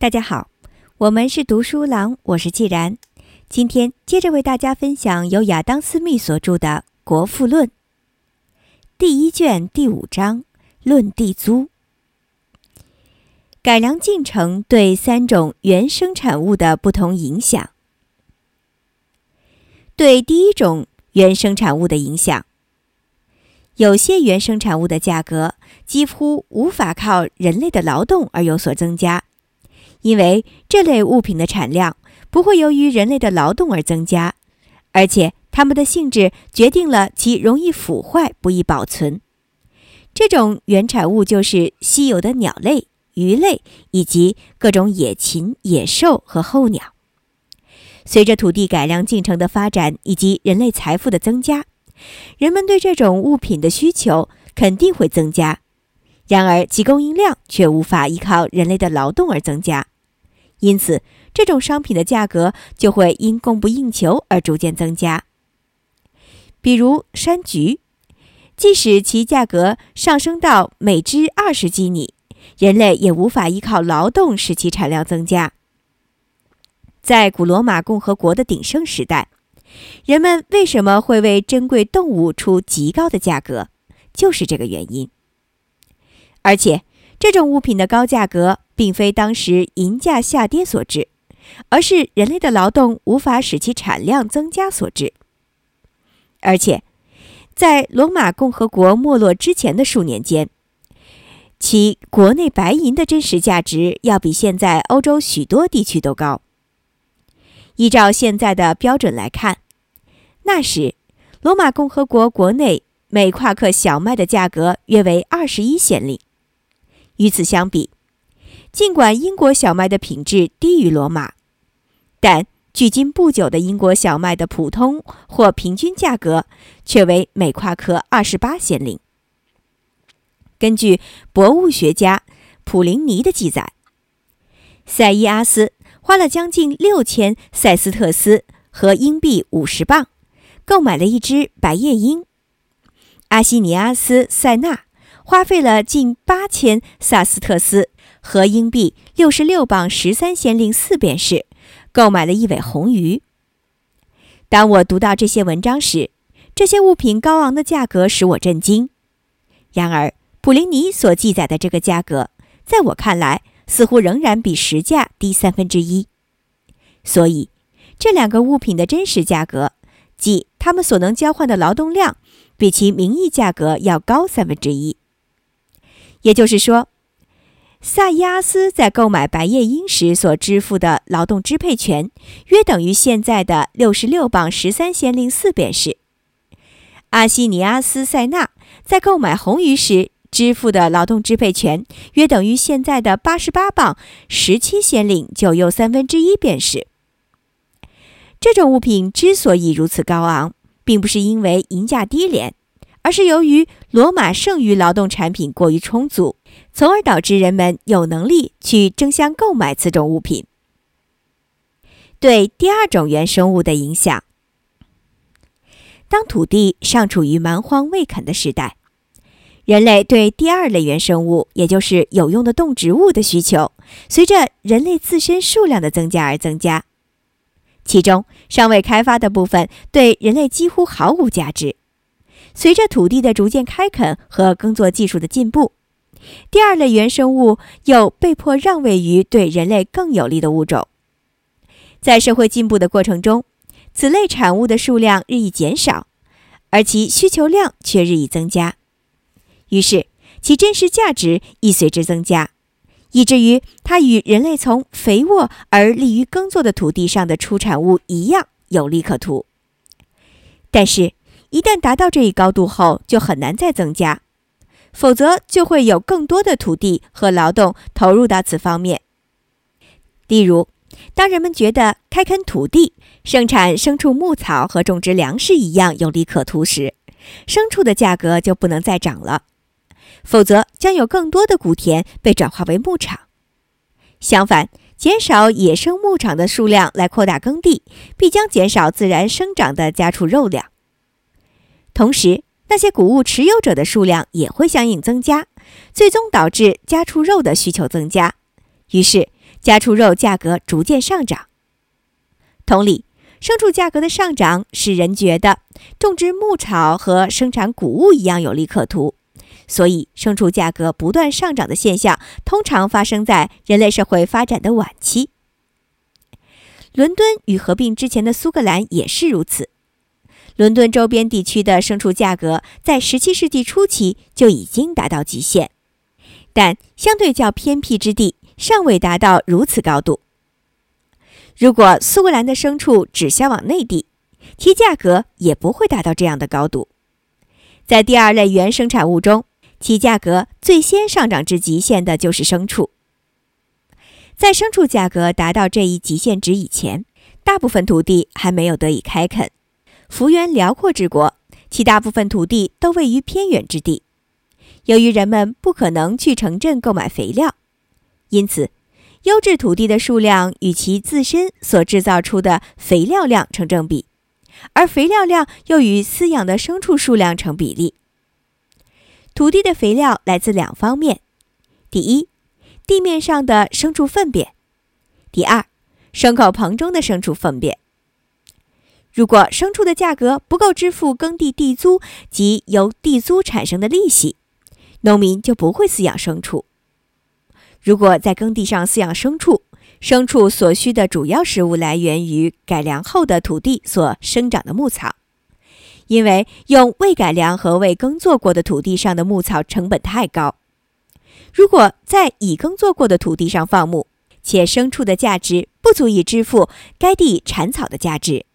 大家好，我们是读书郎，我是既然。今天接着为大家分享由亚当·斯密所著的《国富论》第一卷第五章《论地租》。改良进程对三种原生产物的不同影响。对第一种原生产物的影响，有些原生产物的价格几乎无法靠人类的劳动而有所增加。因为这类物品的产量不会由于人类的劳动而增加，而且它们的性质决定了其容易腐坏、不易保存。这种原产物就是稀有的鸟类、鱼类以及各种野禽、野兽和候鸟。随着土地改良进程的发展以及人类财富的增加，人们对这种物品的需求肯定会增加。然而，其供应量却无法依靠人类的劳动而增加。因此，这种商品的价格就会因供不应求而逐渐增加。比如山菊，即使其价格上升到每只二十基尼，人类也无法依靠劳动使其产量增加。在古罗马共和国的鼎盛时代，人们为什么会为珍贵动物出极高的价格？就是这个原因。而且，这种物品的高价格。并非当时银价下跌所致，而是人类的劳动无法使其产量增加所致。而且，在罗马共和国没落之前的数年间，其国内白银的真实价值要比现在欧洲许多地区都高。依照现在的标准来看，那时罗马共和国国内每夸克小麦的价格约为二十一先令。与此相比，尽管英国小麦的品质低于罗马，但距今不久的英国小麦的普通或平均价格却为每夸克二十八先令。根据博物学家普林尼的记载，塞伊阿斯花了将近六千塞斯特斯和英币五十磅购买了一只白夜鹰；阿西尼阿斯塞纳花费了近八千萨斯特斯。和英币六十六磅十三先令四便士，购买了一尾红鱼。当我读到这些文章时，这些物品高昂的价格使我震惊。然而，普林尼所记载的这个价格，在我看来似乎仍然比实价低三分之一。所以，这两个物品的真实价格，即他们所能交换的劳动量，比其名义价格要高三分之一。也就是说。萨伊阿斯在购买白夜鹰时所支付的劳动支配权，约等于现在的六十六磅十三先令四便士。阿西尼阿斯塞纳在购买红鱼时支付的劳动支配权，约等于现在的八十八磅十七先令九又三分之一便士。这种物品之所以如此高昂，并不是因为银价低廉。而是由于罗马剩余劳动产品过于充足，从而导致人们有能力去争相购买此种物品。对第二种原生物的影响，当土地尚处于蛮荒未垦的时代，人类对第二类原生物，也就是有用的动植物的需求，随着人类自身数量的增加而增加。其中尚未开发的部分，对人类几乎毫无价值。随着土地的逐渐开垦和耕作技术的进步，第二类原生物又被迫让位于对人类更有利的物种。在社会进步的过程中，此类产物的数量日益减少，而其需求量却日益增加，于是其真实价值亦随之增加，以至于它与人类从肥沃而利于耕作的土地上的出产物一样有利可图。但是，一旦达到这一高度后，就很难再增加，否则就会有更多的土地和劳动投入到此方面。例如，当人们觉得开垦土地、生产牲畜牧草和种植粮食一样有利可图时，牲畜的价格就不能再涨了，否则将有更多的谷田被转化为牧场。相反，减少野生牧场的数量来扩大耕地，必将减少自然生长的家畜肉量。同时，那些谷物持有者的数量也会相应增加，最终导致家畜肉的需求增加。于是，家畜肉价格逐渐上涨。同理，牲畜价格的上涨使人觉得种植牧草和生产谷物一样有利可图，所以牲畜价格不断上涨的现象通常发生在人类社会发展的晚期。伦敦与合并之前的苏格兰也是如此。伦敦周边地区的牲畜价格在17世纪初期就已经达到极限，但相对较偏僻之地尚未达到如此高度。如果苏格兰的牲畜只销往内地，其价格也不会达到这样的高度。在第二类原生产物中，其价格最先上涨至极限的就是牲畜。在牲畜价格达到这一极限值以前，大部分土地还没有得以开垦。幅员辽阔之国，其大部分土地都位于偏远之地。由于人们不可能去城镇购买肥料，因此优质土地的数量与其自身所制造出的肥料量成正比，而肥料量又与饲养的牲畜数量成比例。土地的肥料来自两方面：第一，地面上的牲畜粪便；第二，牲口棚中的牲畜粪便。如果牲畜的价格不够支付耕地地租及由地租产生的利息，农民就不会饲养牲畜。如果在耕地上饲养牲畜，牲畜所需的主要食物来源于改良后的土地所生长的牧草，因为用未改良和未耕作过的土地上的牧草成本太高。如果在已耕作过的土地上放牧，且牲畜的价值不足以支付该地产草的价值，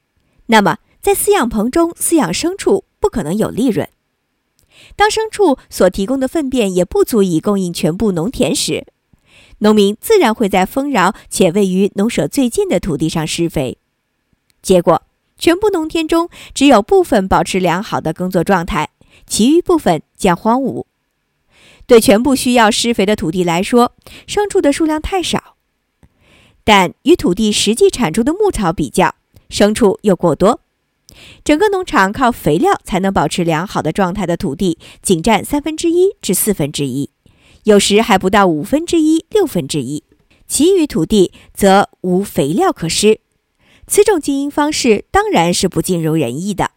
那么在饲养棚中饲养牲畜不可能有利润。当牲畜所提供的粪便也不足以供应全部农田时，农民自然会在丰饶且位于农舍最近的土地上施肥。结果，全部农田中只有部分保持良好的耕作状态，其余部分将荒芜。对全部需要施肥的土地来说，牲畜的数量太少；但与土地实际产出的牧草比较，牲畜又过多。整个农场靠肥料才能保持良好的状态的土地，仅占三分之一至四分之一，有时还不到五分之一、六分之一。其余土地则无肥料可施。此种经营方式当然是不尽如人意的。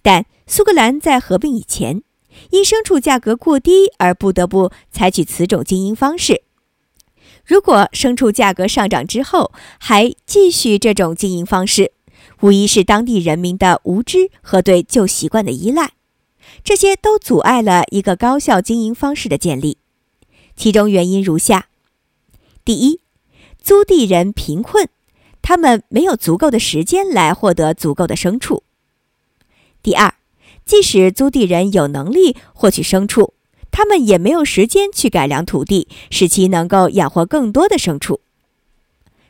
但苏格兰在合并以前。因牲畜价格过低而不得不采取此种经营方式。如果牲畜价格上涨之后还继续这种经营方式，无疑是当地人民的无知和对旧习惯的依赖，这些都阻碍了一个高效经营方式的建立。其中原因如下：第一，租地人贫困，他们没有足够的时间来获得足够的牲畜；第二。即使租地人有能力获取牲畜，他们也没有时间去改良土地，使其能够养活更多的牲畜。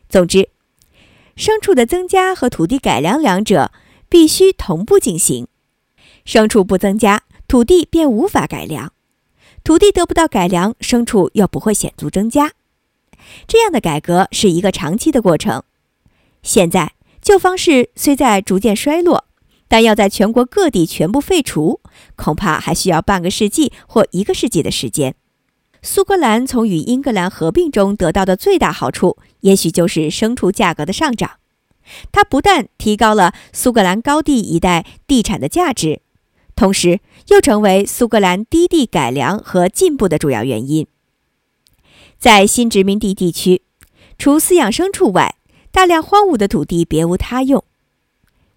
总之，牲畜的增加和土地改良两者必须同步进行。牲畜不增加，土地便无法改良；土地得不到改良，牲畜又不会显著增加。这样的改革是一个长期的过程。现在，旧方式虽在逐渐衰落。但要在全国各地全部废除，恐怕还需要半个世纪或一个世纪的时间。苏格兰从与英格兰合并中得到的最大好处，也许就是牲畜价格的上涨。它不但提高了苏格兰高地一带地产的价值，同时又成为苏格兰低地改良和进步的主要原因。在新殖民地地区，除饲养牲畜外，大量荒芜的土地别无他用，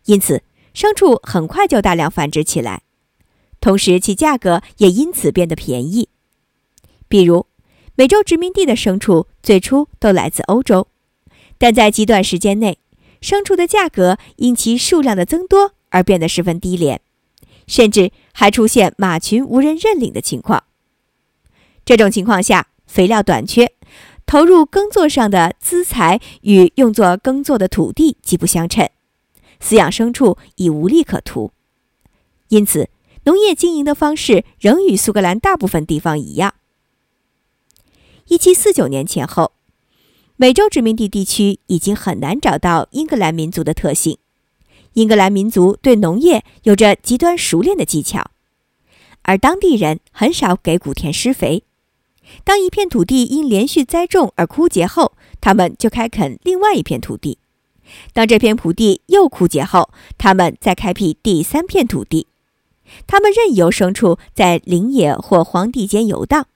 因此。牲畜很快就大量繁殖起来，同时其价格也因此变得便宜。比如，美洲殖民地的牲畜最初都来自欧洲，但在极短时间内，牲畜的价格因其数量的增多而变得十分低廉，甚至还出现马群无人认领的情况。这种情况下，肥料短缺，投入耕作上的资财与用作耕作的土地极不相称。饲养牲畜已无利可图，因此农业经营的方式仍与苏格兰大部分地方一样。一七四九年前后，美洲殖民地地区已经很难找到英格兰民族的特性。英格兰民族对农业有着极端熟练的技巧，而当地人很少给谷田施肥。当一片土地因连续栽种而枯竭后，他们就开垦另外一片土地。当这片土地又枯竭后，他们再开辟第三片土地。他们任由牲畜在林野或荒地间游荡，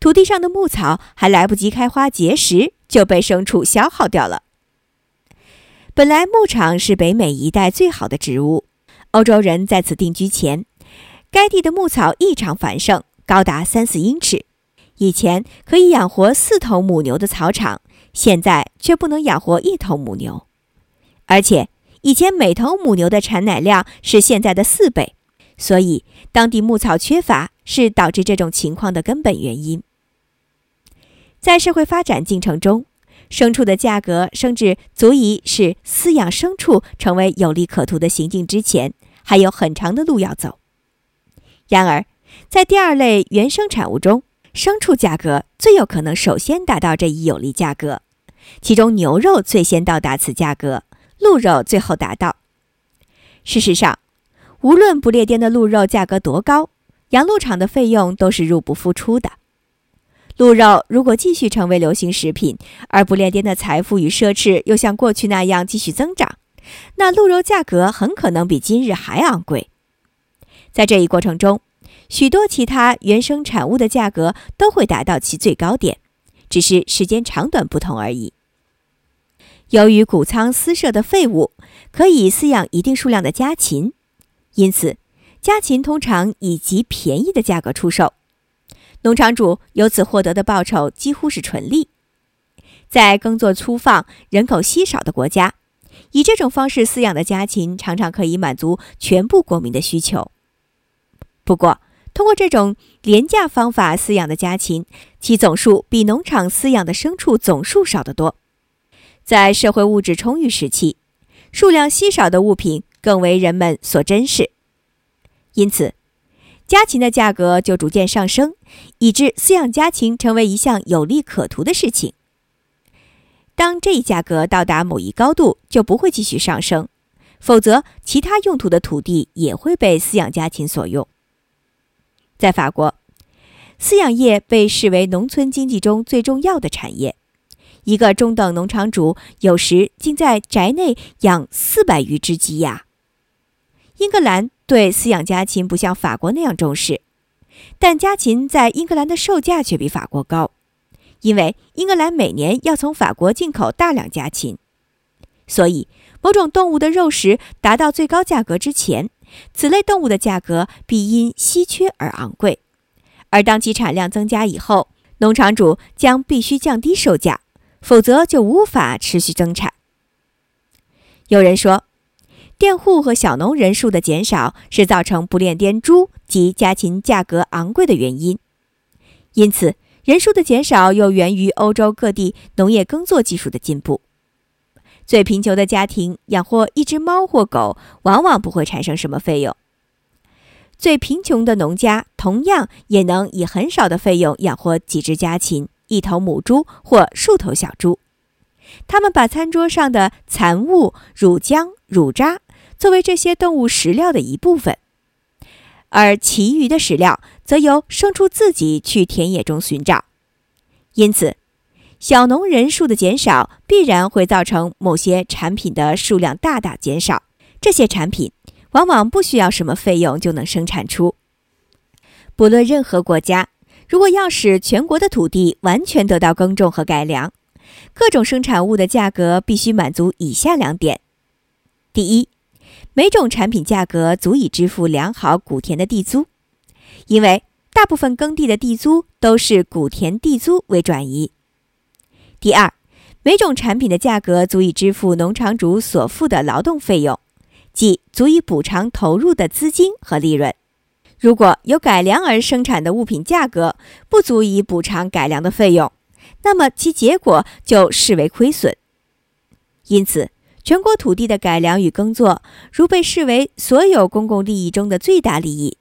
土地上的牧草还来不及开花结实，就被牲畜消耗掉了。本来牧场是北美一带最好的植物，欧洲人在此定居前，该地的牧草异常繁盛，高达三四英尺。以前可以养活四头母牛的草场，现在却不能养活一头母牛，而且以前每头母牛的产奶量是现在的四倍。所以，当地牧草缺乏是导致这种情况的根本原因。在社会发展进程中，牲畜的价格升至足以使饲养牲畜成为有利可图的行径之前，还有很长的路要走。然而，在第二类原生产物中，牲畜价格最有可能首先达到这一有利价格，其中牛肉最先到达此价格，鹿肉最后达到。事实上，无论不列颠的鹿肉价格多高，养鹿场的费用都是入不敷出的。鹿肉如果继续成为流行食品，而不列颠的财富与奢侈又像过去那样继续增长，那鹿肉价格很可能比今日还昂贵。在这一过程中，许多其他原生产物的价格都会达到其最高点，只是时间长短不同而已。由于谷仓私设的废物可以饲养一定数量的家禽。因此，家禽通常以极便宜的价格出售，农场主由此获得的报酬几乎是纯利。在耕作粗放、人口稀少的国家，以这种方式饲养的家禽常常可以满足全部国民的需求。不过，通过这种廉价方法饲养的家禽，其总数比农场饲养的牲畜总数少得多。在社会物质充裕时期，数量稀少的物品。更为人们所珍视，因此，家禽的价格就逐渐上升，以致饲养家禽成为一项有利可图的事情。当这一价格到达某一高度，就不会继续上升，否则其他用途的土地也会被饲养家禽所用。在法国，饲养业被视为农村经济中最重要的产业。一个中等农场主有时竟在宅内养四百余只鸡鸭。英格兰对饲养家禽不像法国那样重视，但家禽在英格兰的售价却比法国高，因为英格兰每年要从法国进口大量家禽，所以某种动物的肉食达到最高价格之前，此类动物的价格必因稀缺而昂贵，而当其产量增加以后，农场主将必须降低售价，否则就无法持续增产。有人说。佃户和小农人数的减少是造成不列颠猪及家禽价格昂贵的原因，因此人数的减少又源于欧洲各地农业耕作技术的进步。最贫穷的家庭养活一只猫或狗，往往不会产生什么费用；最贫穷的农家同样也能以很少的费用养活几只家禽、一头母猪或数头小猪。他们把餐桌上的残物、乳浆、乳渣。作为这些动物食料的一部分，而其余的食料则由牲畜自己去田野中寻找。因此，小农人数的减少必然会造成某些产品的数量大大减少。这些产品往往不需要什么费用就能生产出。不论任何国家，如果要使全国的土地完全得到耕种和改良，各种生产物的价格必须满足以下两点：第一，每种产品价格足以支付良好谷田的地租，因为大部分耕地的地租都是谷田地租为转移。第二，每种产品的价格足以支付农场主所付的劳动费用，即足以补偿投入的资金和利润。如果有改良而生产的物品价格不足以补偿改良的费用，那么其结果就视为亏损。因此。全国土地的改良与耕作，如被视为所有公共利益中的最大利益，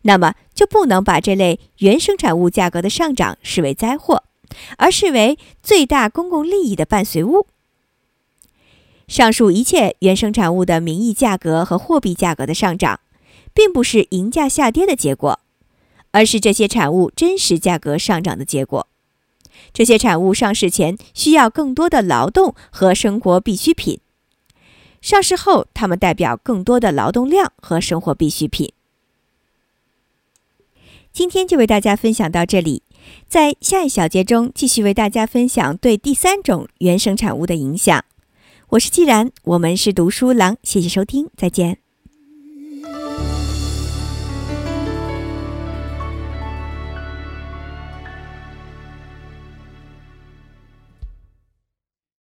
那么就不能把这类原生产物价格的上涨视为灾祸，而视为最大公共利益的伴随物。上述一切原生产物的名义价格和货币价格的上涨，并不是银价下跌的结果，而是这些产物真实价格上涨的结果。这些产物上市前需要更多的劳动和生活必需品，上市后它们代表更多的劳动量和生活必需品。今天就为大家分享到这里，在下一小节中继续为大家分享对第三种原生产物的影响。我是既然，我们是读书郎，谢谢收听，再见。